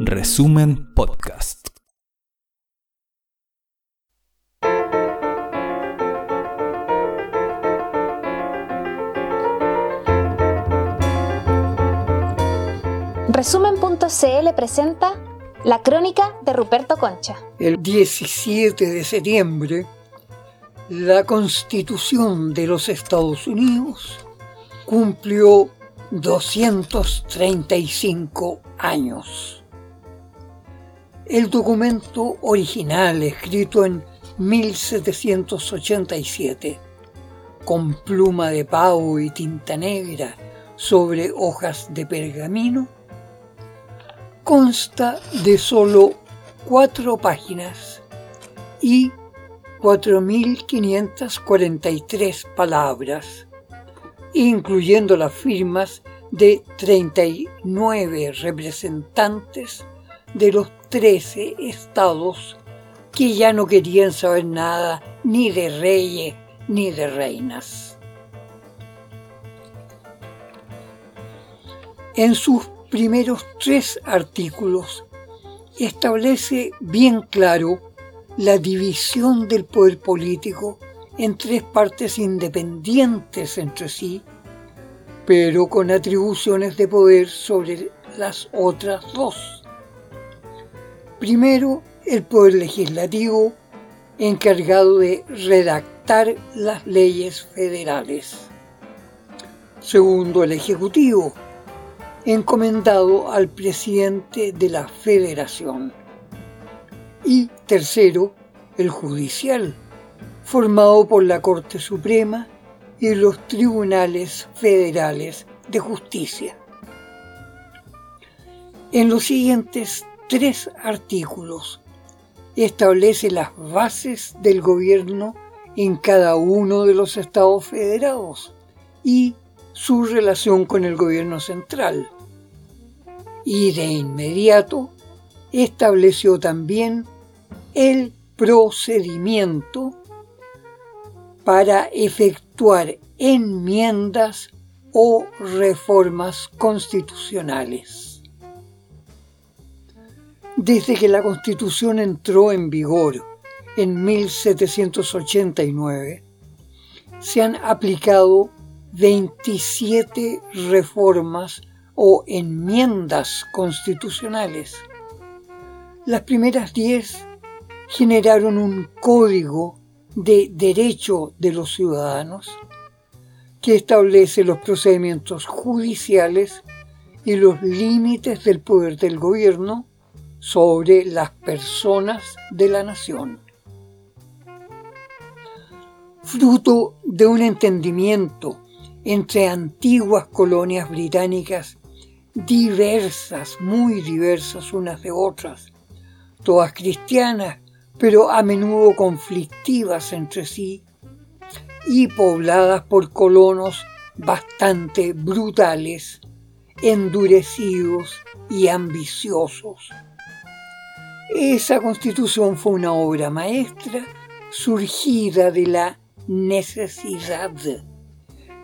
Resumen Podcast. Resumen.cl presenta La crónica de Ruperto Concha. El 17 de septiembre, la Constitución de los Estados Unidos cumplió 235 años. El documento original, escrito en 1787, con pluma de pavo y tinta negra sobre hojas de pergamino, consta de solo cuatro páginas y 4.543 palabras, incluyendo las firmas de 39 representantes de los 13 estados que ya no querían saber nada ni de reyes ni de reinas. En sus primeros tres artículos establece bien claro la división del poder político en tres partes independientes entre sí, pero con atribuciones de poder sobre las otras dos. Primero, el poder legislativo, encargado de redactar las leyes federales. Segundo, el ejecutivo, encomendado al presidente de la federación. Y tercero, el judicial, formado por la Corte Suprema y los tribunales federales de justicia. En los siguientes tres artículos establece las bases del gobierno en cada uno de los estados federados y su relación con el gobierno central. Y de inmediato estableció también el procedimiento para efectuar enmiendas o reformas constitucionales. Desde que la Constitución entró en vigor en 1789, se han aplicado 27 reformas o enmiendas constitucionales. Las primeras 10 generaron un código de derecho de los ciudadanos que establece los procedimientos judiciales y los límites del poder del gobierno sobre las personas de la nación. Fruto de un entendimiento entre antiguas colonias británicas diversas, muy diversas unas de otras, todas cristianas, pero a menudo conflictivas entre sí, y pobladas por colonos bastante brutales, endurecidos y ambiciosos. Esa constitución fue una obra maestra surgida de la necesidad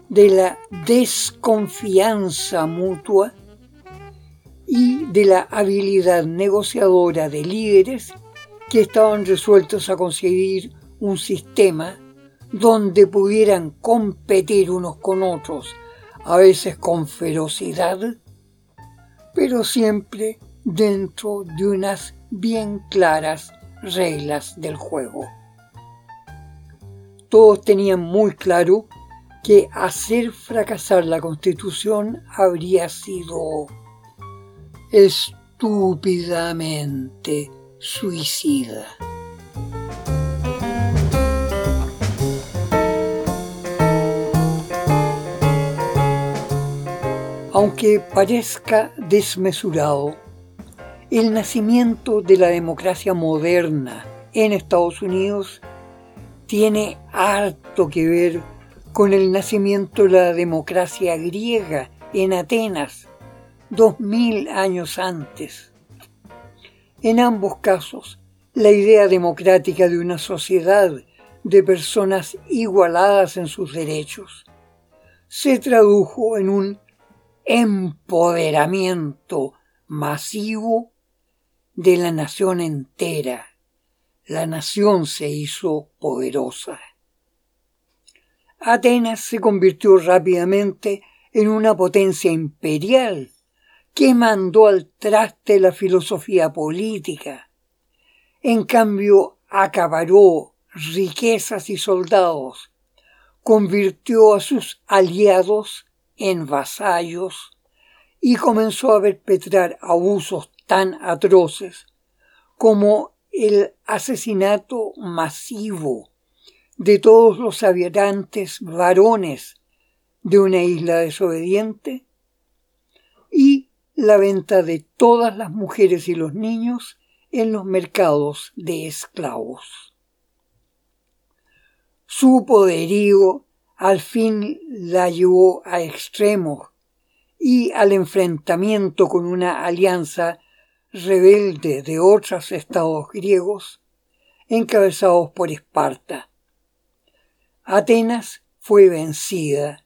de la desconfianza mutua y de la habilidad negociadora de líderes que estaban resueltos a conseguir un sistema donde pudieran competir unos con otros, a veces con ferocidad, pero siempre dentro de unas bien claras reglas del juego. Todos tenían muy claro que hacer fracasar la constitución habría sido estúpidamente suicida. Aunque parezca desmesurado, el nacimiento de la democracia moderna en Estados Unidos tiene harto que ver con el nacimiento de la democracia griega en Atenas, dos mil años antes. En ambos casos, la idea democrática de una sociedad de personas igualadas en sus derechos se tradujo en un empoderamiento masivo de la nación entera. La nación se hizo poderosa. Atenas se convirtió rápidamente en una potencia imperial que mandó al traste la filosofía política. En cambio, acaparó riquezas y soldados, convirtió a sus aliados en vasallos y comenzó a perpetrar abusos tan atroces como el asesinato masivo de todos los habitantes varones de una isla desobediente y la venta de todas las mujeres y los niños en los mercados de esclavos. Su poderío al fin la llevó a extremos y al enfrentamiento con una alianza rebelde de otros estados griegos encabezados por Esparta. Atenas fue vencida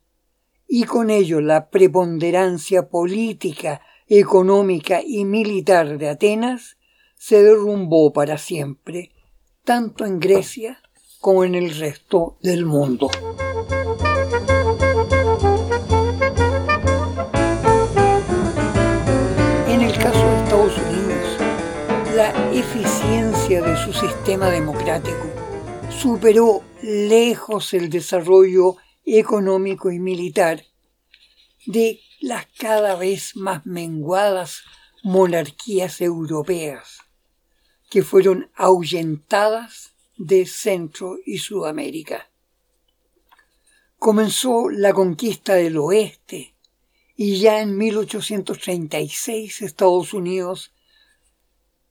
y con ello la preponderancia política, económica y militar de Atenas se derrumbó para siempre, tanto en Grecia como en el resto del mundo. En el caso de Estados Unidos, la eficiencia de su sistema democrático superó lejos el desarrollo económico y militar de las cada vez más menguadas monarquías europeas, que fueron ahuyentadas de Centro y Sudamérica. Comenzó la conquista del oeste y ya en 1836 Estados Unidos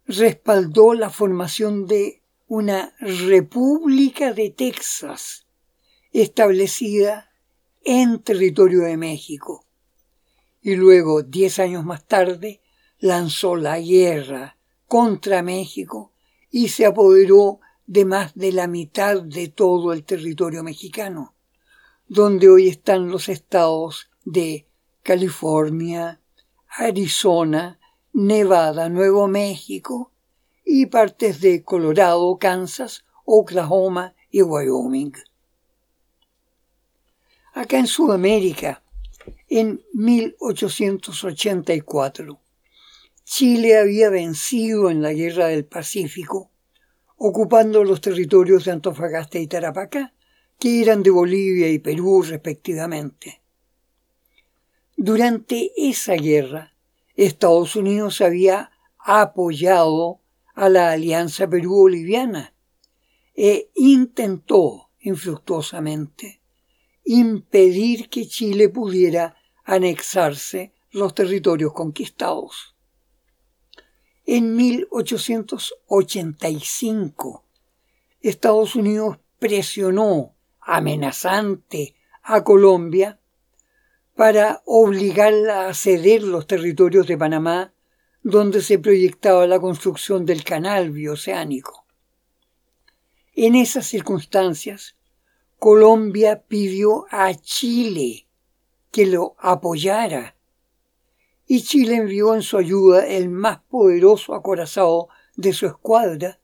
respaldó la formación de una República de Texas establecida en territorio de México. Y luego, diez años más tarde, lanzó la guerra contra México y se apoderó de más de la mitad de todo el territorio mexicano, donde hoy están los estados de California, Arizona, Nevada, Nuevo México y partes de Colorado, Kansas, Oklahoma y Wyoming. Acá en Sudamérica, en 1884, Chile había vencido en la Guerra del Pacífico ocupando los territorios de Antofagasta y Tarapacá, que eran de Bolivia y Perú respectivamente. Durante esa guerra, Estados Unidos había apoyado a la Alianza Perú-Boliviana e intentó infructuosamente impedir que Chile pudiera anexarse los territorios conquistados en 1885. Estados Unidos presionó amenazante a Colombia para obligarla a ceder los territorios de Panamá donde se proyectaba la construcción del canal bioceánico. En esas circunstancias, Colombia pidió a Chile que lo apoyara y Chile envió en su ayuda el más poderoso acorazado de su escuadra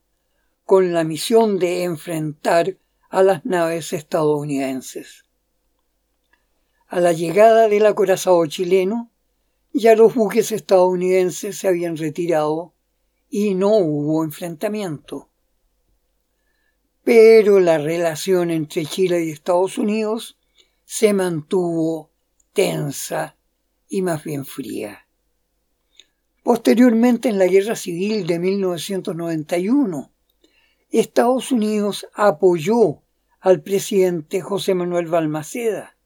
con la misión de enfrentar a las naves estadounidenses. A la llegada del acorazado chileno, ya los buques estadounidenses se habían retirado y no hubo enfrentamiento. Pero la relación entre Chile y Estados Unidos se mantuvo tensa y más bien fría. Posteriormente, en la Guerra Civil de 1991, Estados Unidos apoyó al presidente José Manuel Balmaceda,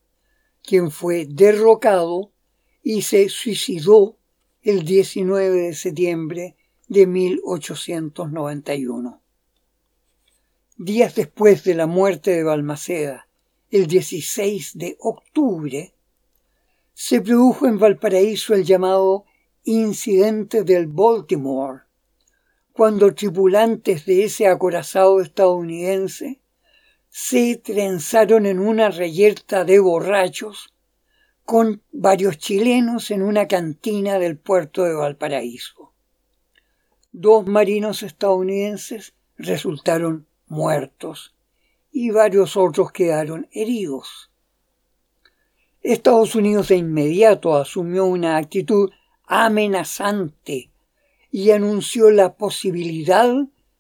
quien fue derrocado y se suicidó el 19 de septiembre de 1891. Días después de la muerte de Balmaceda, el 16 de octubre, se produjo en Valparaíso el llamado incidente del Baltimore, cuando tripulantes de ese acorazado estadounidense se trenzaron en una reyerta de borrachos con varios chilenos en una cantina del puerto de Valparaíso. Dos marinos estadounidenses resultaron muertos y varios otros quedaron heridos. Estados Unidos de inmediato asumió una actitud amenazante y anunció la posibilidad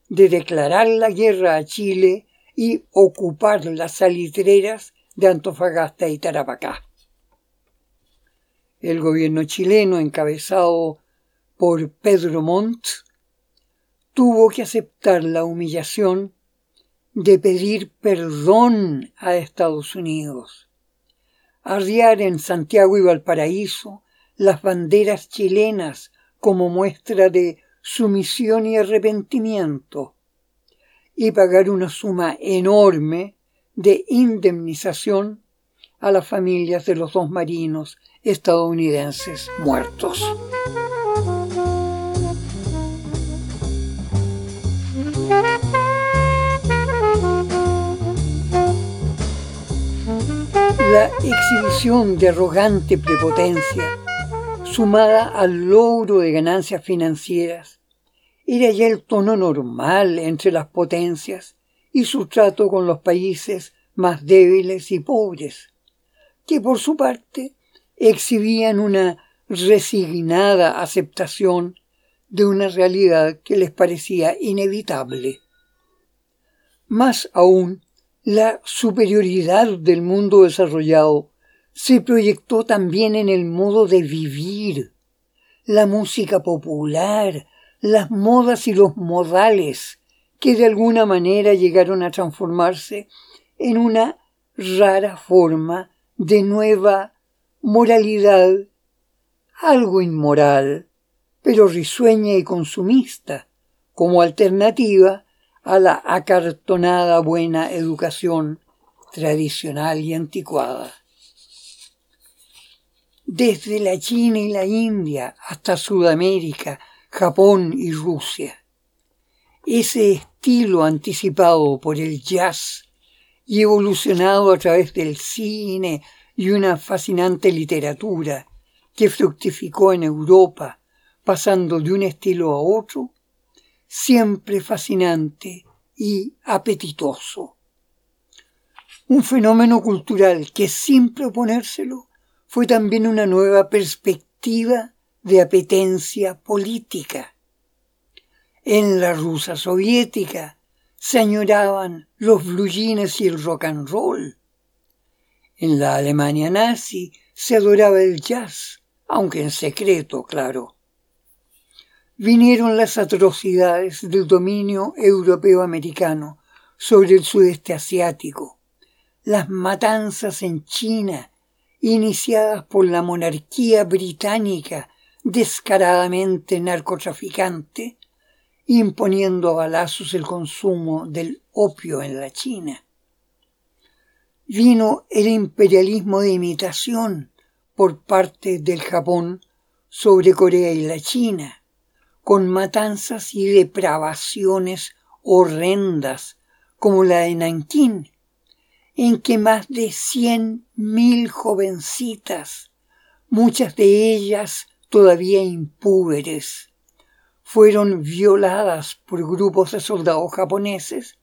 de declarar la guerra a Chile y ocupar las salitreras de Antofagasta y Tarapacá. El gobierno chileno, encabezado por Pedro Montt, tuvo que aceptar la humillación de pedir perdón a Estados Unidos, arriar en Santiago y Valparaíso las banderas chilenas como muestra de sumisión y arrepentimiento, y pagar una suma enorme de indemnización a las familias de los dos marinos estadounidenses muertos. La exhibición de arrogante prepotencia, sumada al logro de ganancias financieras, era ya el tono normal entre las potencias y su trato con los países más débiles y pobres, que por su parte exhibían una resignada aceptación de una realidad que les parecía inevitable. Más aún, la superioridad del mundo desarrollado se proyectó también en el modo de vivir. La música popular, las modas y los modales que de alguna manera llegaron a transformarse en una rara forma de nueva moralidad, algo inmoral, pero risueña y consumista, como alternativa a la acartonada buena educación tradicional y anticuada. Desde la China y la India hasta Sudamérica, Japón y Rusia. Ese estilo anticipado por el jazz y evolucionado a través del cine y una fascinante literatura que fructificó en Europa, pasando de un estilo a otro, siempre fascinante y apetitoso. Un fenómeno cultural que sin proponérselo fue también una nueva perspectiva de apetencia política. En la Rusia soviética se añoraban los blue y el rock and roll. En la Alemania nazi se adoraba el jazz, aunque en secreto, claro vinieron las atrocidades del dominio europeo-americano sobre el sudeste asiático, las matanzas en China, iniciadas por la monarquía británica descaradamente narcotraficante, imponiendo a balazos el consumo del opio en la China. Vino el imperialismo de imitación por parte del Japón sobre Corea y la China, con matanzas y depravaciones horrendas como la de Nankín, en que más de cien mil jovencitas, muchas de ellas todavía impúberes, fueron violadas por grupos de soldados japoneses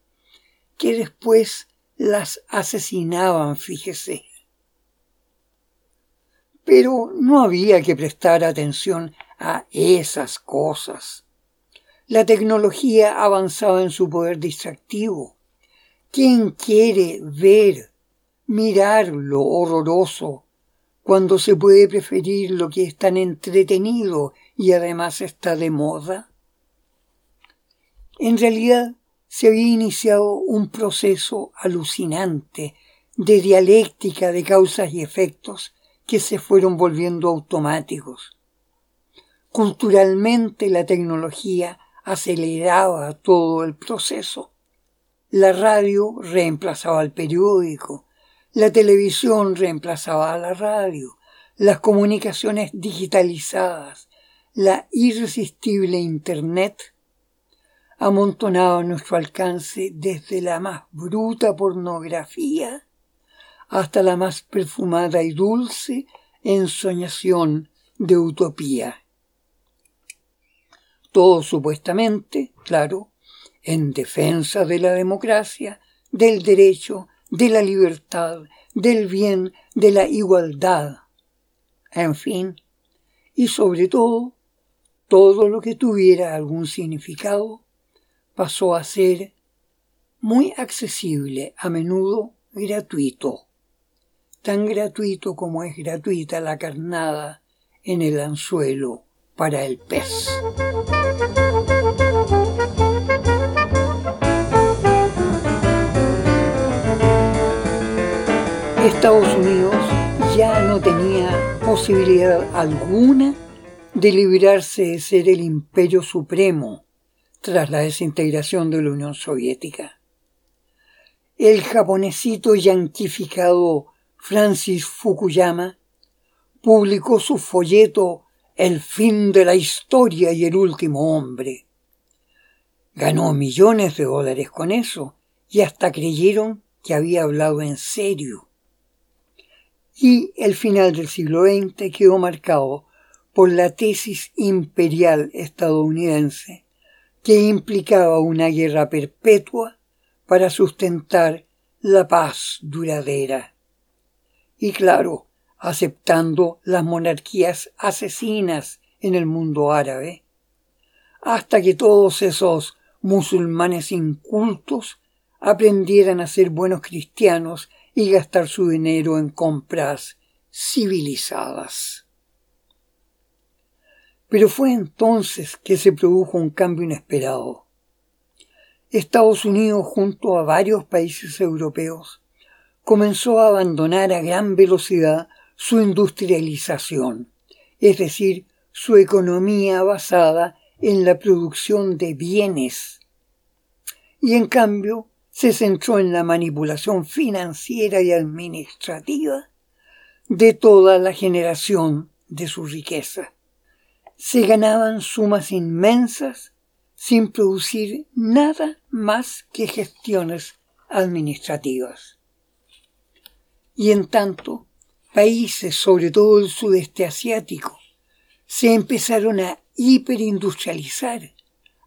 que después las asesinaban, fíjese. Pero no había que prestar atención a esas cosas. La tecnología avanzaba en su poder distractivo. ¿Quién quiere ver, mirar lo horroroso cuando se puede preferir lo que es tan entretenido y además está de moda? En realidad se había iniciado un proceso alucinante de dialéctica de causas y efectos que se fueron volviendo automáticos Culturalmente la tecnología aceleraba todo el proceso. La radio reemplazaba al periódico, la televisión reemplazaba a la radio, las comunicaciones digitalizadas, la irresistible Internet amontonaba nuestro alcance desde la más bruta pornografía hasta la más perfumada y dulce ensoñación de utopía. Todo supuestamente, claro, en defensa de la democracia, del derecho, de la libertad, del bien, de la igualdad. En fin, y sobre todo, todo lo que tuviera algún significado pasó a ser muy accesible, a menudo gratuito, tan gratuito como es gratuita la carnada en el anzuelo para el pez. Estados Unidos ya no tenía posibilidad alguna de librarse de ser el imperio supremo tras la desintegración de la Unión Soviética. El japonesito yanquificado Francis Fukuyama publicó su folleto El fin de la historia y el último hombre. Ganó millones de dólares con eso y hasta creyeron que había hablado en serio. Y el final del siglo XX quedó marcado por la tesis imperial estadounidense que implicaba una guerra perpetua para sustentar la paz duradera. Y claro, aceptando las monarquías asesinas en el mundo árabe, hasta que todos esos musulmanes incultos aprendieran a ser buenos cristianos y gastar su dinero en compras civilizadas. Pero fue entonces que se produjo un cambio inesperado. Estados Unidos, junto a varios países europeos, comenzó a abandonar a gran velocidad su industrialización, es decir, su economía basada en la producción de bienes. Y en cambio se centró en la manipulación financiera y administrativa de toda la generación de su riqueza se ganaban sumas inmensas sin producir nada más que gestiones administrativas. Y en tanto, países, sobre todo el sudeste asiático, se empezaron a hiperindustrializar,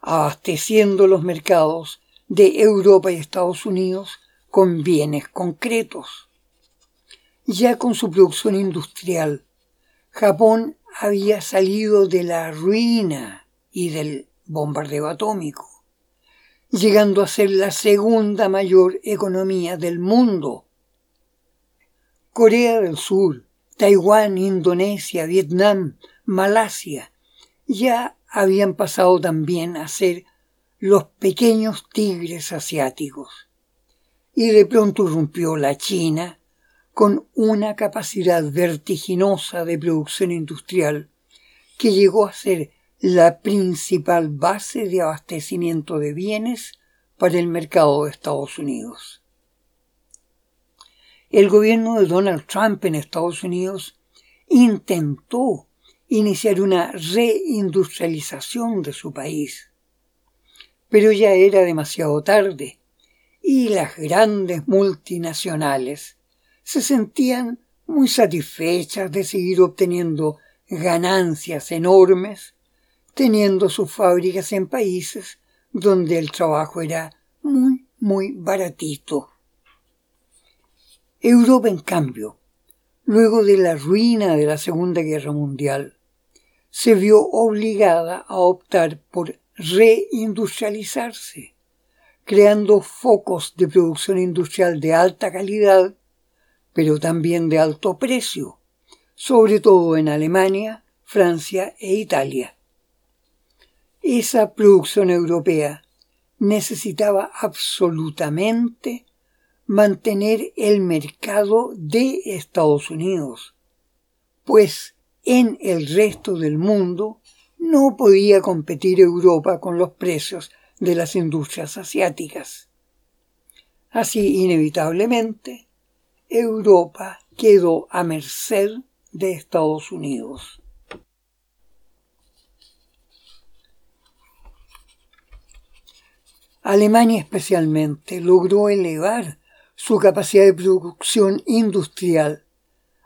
abasteciendo los mercados de Europa y Estados Unidos con bienes concretos. Ya con su producción industrial, Japón había salido de la ruina y del bombardeo atómico, llegando a ser la segunda mayor economía del mundo. Corea del Sur, Taiwán, Indonesia, Vietnam, Malasia ya habían pasado también a ser los pequeños tigres asiáticos. Y de pronto irrumpió la China, con una capacidad vertiginosa de producción industrial que llegó a ser la principal base de abastecimiento de bienes para el mercado de Estados Unidos. El gobierno de Donald Trump en Estados Unidos intentó iniciar una reindustrialización de su país, pero ya era demasiado tarde y las grandes multinacionales se sentían muy satisfechas de seguir obteniendo ganancias enormes, teniendo sus fábricas en países donde el trabajo era muy, muy baratito. Europa, en cambio, luego de la ruina de la Segunda Guerra Mundial, se vio obligada a optar por reindustrializarse, creando focos de producción industrial de alta calidad pero también de alto precio, sobre todo en Alemania, Francia e Italia. Esa producción europea necesitaba absolutamente mantener el mercado de Estados Unidos, pues en el resto del mundo no podía competir Europa con los precios de las industrias asiáticas. Así, inevitablemente, Europa quedó a merced de Estados Unidos. Alemania especialmente logró elevar su capacidad de producción industrial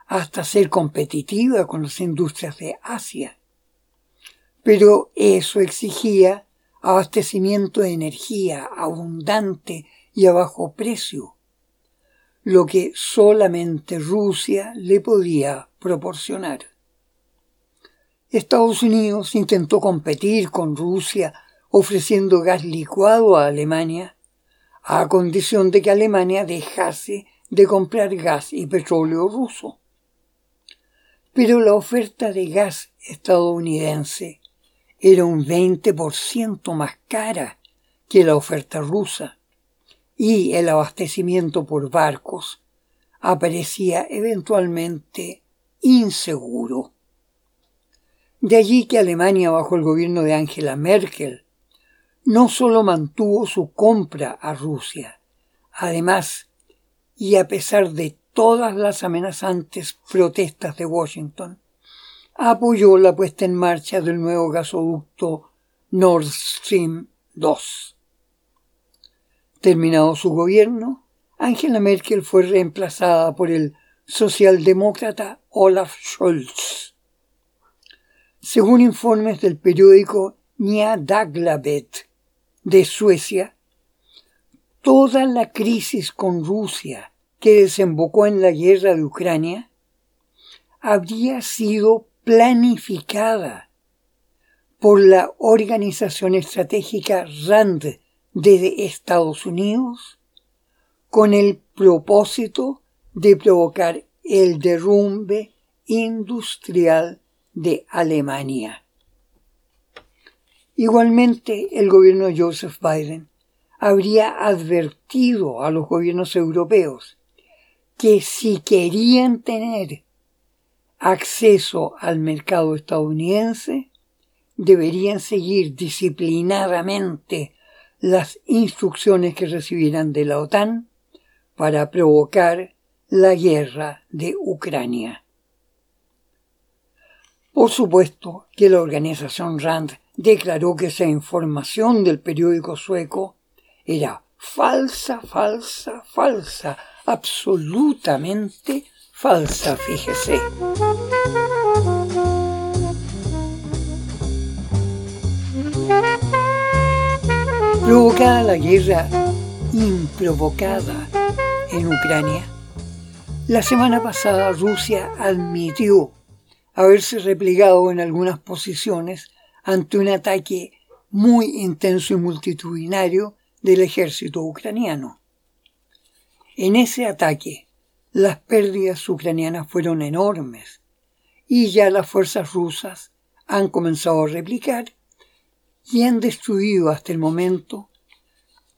hasta ser competitiva con las industrias de Asia. Pero eso exigía abastecimiento de energía abundante y a bajo precio, lo que solamente Rusia le podía proporcionar. Estados Unidos intentó competir con Rusia ofreciendo gas licuado a Alemania, a condición de que Alemania dejase de comprar gas y petróleo ruso. Pero la oferta de gas estadounidense era un 20% más cara que la oferta rusa y el abastecimiento por barcos aparecía eventualmente inseguro. De allí que Alemania, bajo el gobierno de Angela Merkel, no solo mantuvo su compra a Rusia, además, y a pesar de todas las amenazantes protestas de Washington, apoyó la puesta en marcha del nuevo gasoducto Nord Stream 2. Terminado su gobierno, Angela Merkel fue reemplazada por el socialdemócrata Olaf Scholz. Según informes del periódico Nya Dagbladet de Suecia, toda la crisis con Rusia que desembocó en la guerra de Ucrania habría sido planificada por la Organización Estratégica RAND de Estados Unidos con el propósito de provocar el derrumbe industrial de Alemania. Igualmente, el gobierno de Joseph Biden habría advertido a los gobiernos europeos que si querían tener acceso al mercado estadounidense, deberían seguir disciplinadamente las instrucciones que recibirán de la OTAN para provocar la guerra de Ucrania. Por supuesto que la organización RAND declaró que esa información del periódico sueco era falsa, falsa, falsa, absolutamente falsa, fíjese. Provocada la guerra improvocada en Ucrania, la semana pasada Rusia admitió haberse replegado en algunas posiciones ante un ataque muy intenso y multitudinario del ejército ucraniano. En ese ataque, las pérdidas ucranianas fueron enormes y ya las fuerzas rusas han comenzado a replicar y han destruido hasta el momento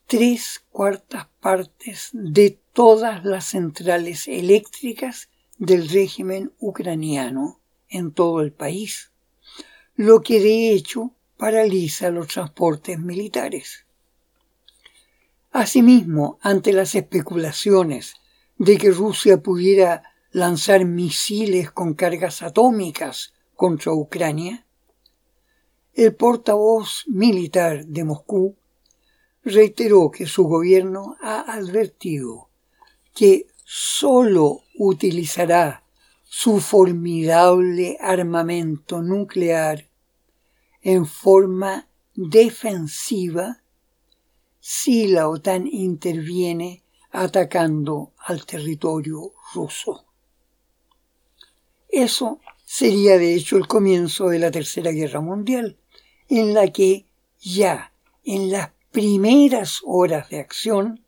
tres cuartas partes de todas las centrales eléctricas del régimen ucraniano en todo el país, lo que de hecho paraliza los transportes militares. Asimismo, ante las especulaciones de que Rusia pudiera lanzar misiles con cargas atómicas contra Ucrania, el portavoz militar de Moscú reiteró que su gobierno ha advertido que sólo utilizará su formidable armamento nuclear en forma defensiva si la OTAN interviene atacando al territorio ruso. Eso sería de hecho el comienzo de la Tercera Guerra Mundial, en la que ya en las primeras horas de acción,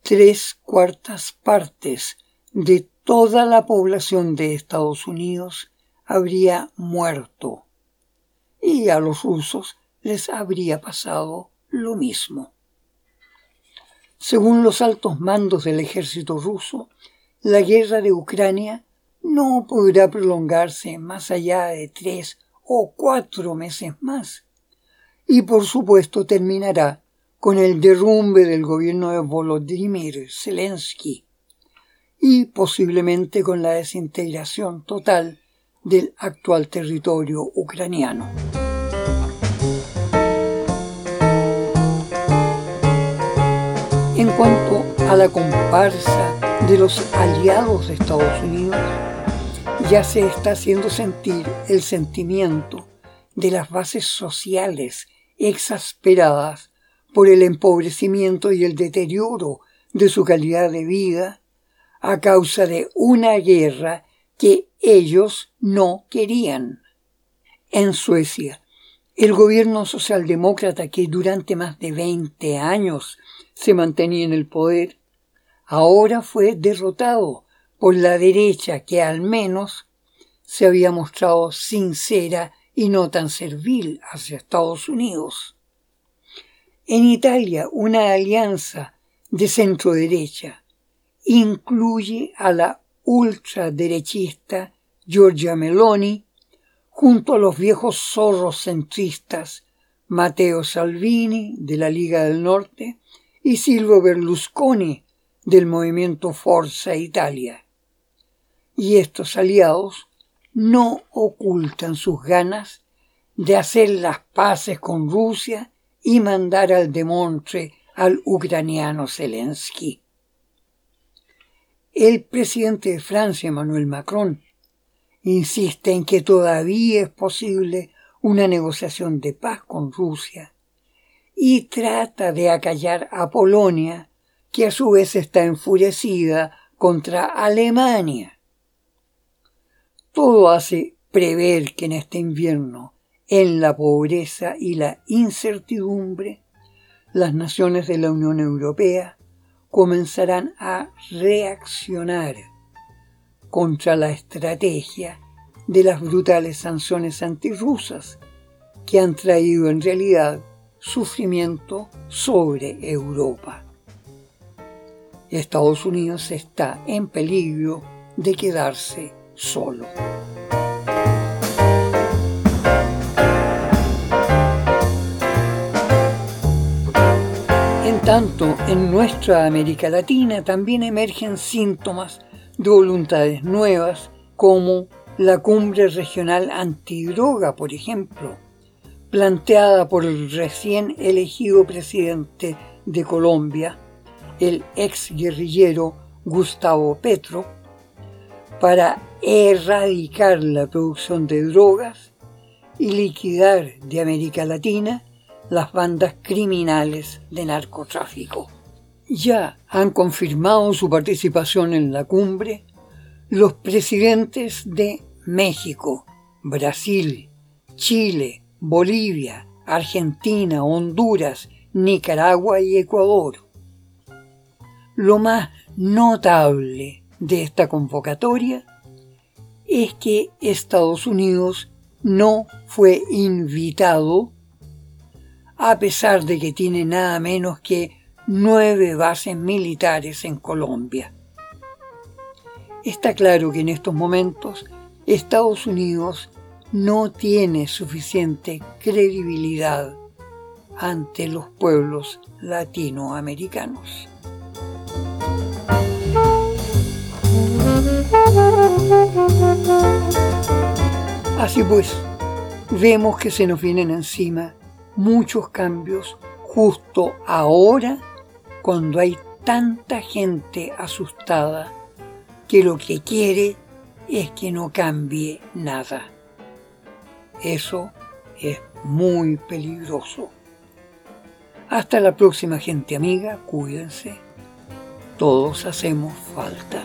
tres cuartas partes de toda la población de Estados Unidos habría muerto y a los rusos les habría pasado lo mismo. Según los altos mandos del ejército ruso, la guerra de Ucrania no podrá prolongarse más allá de tres o cuatro meses más. Y por supuesto terminará con el derrumbe del gobierno de Volodymyr Zelensky y posiblemente con la desintegración total del actual territorio ucraniano. En cuanto a la comparsa de los aliados de Estados Unidos, ya se está haciendo sentir el sentimiento de las bases sociales exasperadas por el empobrecimiento y el deterioro de su calidad de vida a causa de una guerra que ellos no querían. En Suecia, el gobierno socialdemócrata que durante más de 20 años se mantenía en el poder, ahora fue derrotado por la derecha que al menos se había mostrado sincera y no tan servil hacia Estados Unidos. En Italia, una alianza de centro derecha incluye a la ultraderechista Giorgia Meloni junto a los viejos zorros centristas Matteo Salvini de la Liga del Norte y Silvio Berlusconi del movimiento Forza Italia. Y estos aliados no ocultan sus ganas de hacer las paces con Rusia y mandar al demontre al ucraniano Zelensky. El presidente de Francia, Emmanuel Macron, insiste en que todavía es posible una negociación de paz con Rusia y trata de acallar a Polonia, que a su vez está enfurecida contra Alemania. Todo hace prever que en este invierno, en la pobreza y la incertidumbre, las naciones de la Unión Europea comenzarán a reaccionar contra la estrategia de las brutales sanciones antirrusas que han traído en realidad sufrimiento sobre Europa. Estados Unidos está en peligro de quedarse solo. Tanto, en nuestra América Latina también emergen síntomas de voluntades nuevas como la cumbre regional antidroga, por ejemplo, planteada por el recién elegido presidente de Colombia, el ex guerrillero Gustavo Petro, para erradicar la producción de drogas y liquidar de América Latina las bandas criminales de narcotráfico ya han confirmado su participación en la cumbre los presidentes de México, Brasil, Chile, Bolivia, Argentina, Honduras, Nicaragua y Ecuador. Lo más notable de esta convocatoria es que Estados Unidos no fue invitado a pesar de que tiene nada menos que nueve bases militares en Colombia. Está claro que en estos momentos Estados Unidos no tiene suficiente credibilidad ante los pueblos latinoamericanos. Así pues, vemos que se nos vienen encima muchos cambios justo ahora cuando hay tanta gente asustada que lo que quiere es que no cambie nada. Eso es muy peligroso. Hasta la próxima gente amiga, cuídense. Todos hacemos falta.